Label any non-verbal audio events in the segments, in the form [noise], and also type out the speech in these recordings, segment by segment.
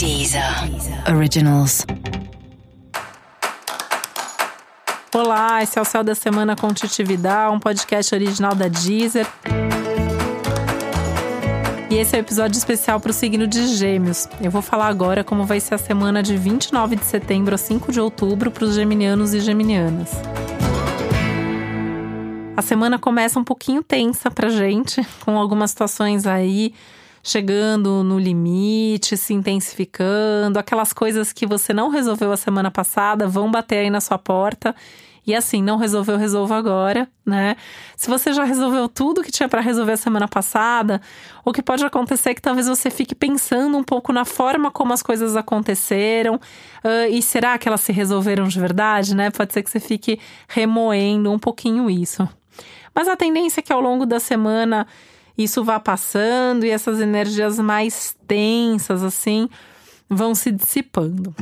Deezer Originals. Olá, esse é o Céu da Semana com Titividade, um podcast original da Deezer. E esse é o um episódio especial para o signo de Gêmeos. Eu vou falar agora como vai ser a semana de 29 de setembro a 5 de outubro para os geminianos e geminianas. A semana começa um pouquinho tensa pra gente, [laughs] com algumas situações aí chegando no limite, se intensificando, aquelas coisas que você não resolveu a semana passada vão bater aí na sua porta. E assim, não resolveu, resolva agora, né? Se você já resolveu tudo que tinha para resolver a semana passada, o que pode acontecer é que talvez você fique pensando um pouco na forma como as coisas aconteceram uh, e será que elas se resolveram de verdade, né? Pode ser que você fique remoendo um pouquinho isso. Mas a tendência é que ao longo da semana isso vá passando e essas energias mais tensas, assim, vão se dissipando.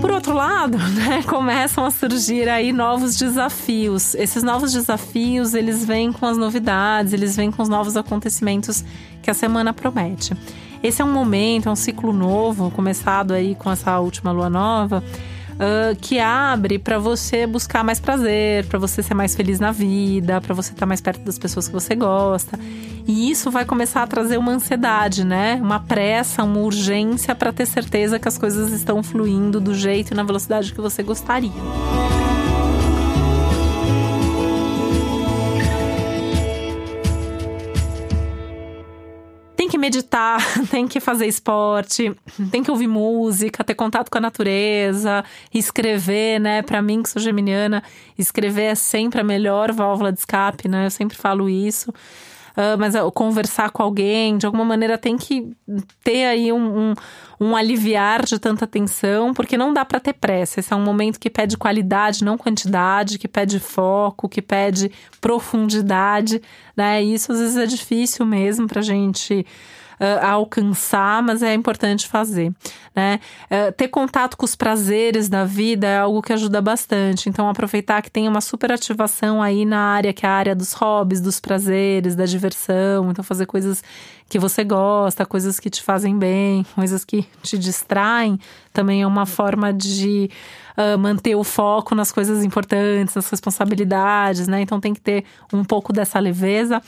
Por outro lado, [laughs] né, começam a surgir aí novos desafios. Esses novos desafios, eles vêm com as novidades, eles vêm com os novos acontecimentos que a semana promete. Esse é um momento, é um ciclo novo, começado aí com essa última lua nova, uh, que abre para você buscar mais prazer, para você ser mais feliz na vida, para você estar tá mais perto das pessoas que você gosta. E isso vai começar a trazer uma ansiedade, né? Uma pressa, uma urgência para ter certeza que as coisas estão fluindo do jeito e na velocidade que você gostaria. Meditar, [laughs] tem que fazer esporte, tem que ouvir música, ter contato com a natureza, escrever, né? Para mim, que sou geminiana, escrever é sempre a melhor válvula de escape, né? Eu sempre falo isso. Uh, mas uh, conversar com alguém, de alguma maneira tem que ter aí um, um, um aliviar de tanta tensão, porque não dá para ter pressa. Esse é um momento que pede qualidade, não quantidade, que pede foco, que pede profundidade, né? Isso às vezes é difícil mesmo pra gente uh, alcançar, mas é importante fazer, né? Uh, ter contato com os prazeres da vida é algo que ajuda bastante. Então, aproveitar que tem uma super ativação aí na área que é a área dos hobbies, dos prazeres, da diversão. Então, fazer coisas que você gosta, coisas que te fazem bem, coisas que te distraem, também é uma forma de uh, manter o foco nas coisas importantes, nas responsabilidades, né? Então tem que ter um pouco dessa leveza.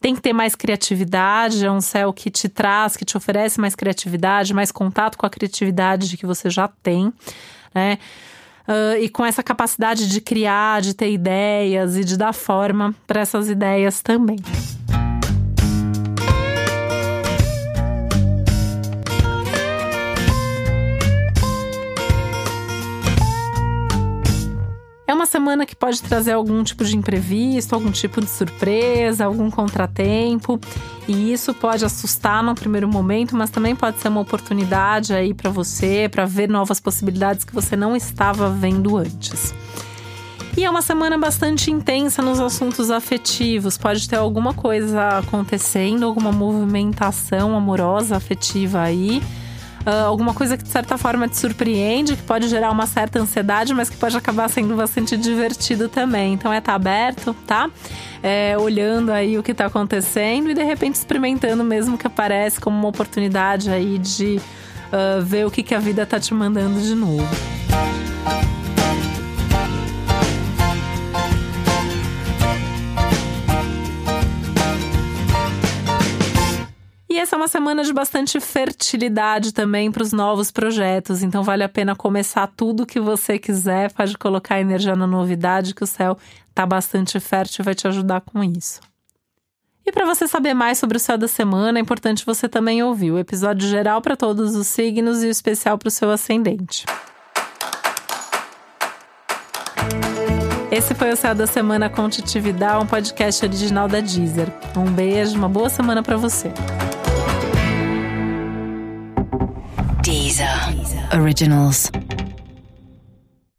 Tem que ter mais criatividade, é um céu que te traz, que te oferece mais criatividade, mais contato com a criatividade que você já tem, né? Uh, e com essa capacidade de criar, de ter ideias e de dar forma para essas ideias também. Semana que pode trazer algum tipo de imprevisto, algum tipo de surpresa, algum contratempo, e isso pode assustar no primeiro momento, mas também pode ser uma oportunidade aí para você, para ver novas possibilidades que você não estava vendo antes. E é uma semana bastante intensa nos assuntos afetivos. Pode ter alguma coisa acontecendo, alguma movimentação amorosa, afetiva aí uh, alguma coisa que de certa forma te surpreende, que pode gerar uma certa ansiedade, mas que pode acabar sendo bastante divertido também. Então é estar tá aberto, tá? É, olhando aí o que está acontecendo e de repente experimentando mesmo que aparece como uma oportunidade aí de uh, ver o que, que a vida está te mandando de novo. Uma semana de bastante fertilidade também para os novos projetos, então vale a pena começar tudo que você quiser, pode colocar energia na novidade, que o céu está bastante fértil e vai te ajudar com isso. E para você saber mais sobre o céu da semana, é importante você também ouvir o episódio geral para todos os signos e o especial para o seu ascendente. Esse foi o Céu da Semana com Titividade, um podcast original da Deezer. Um beijo, uma boa semana para você. Originals.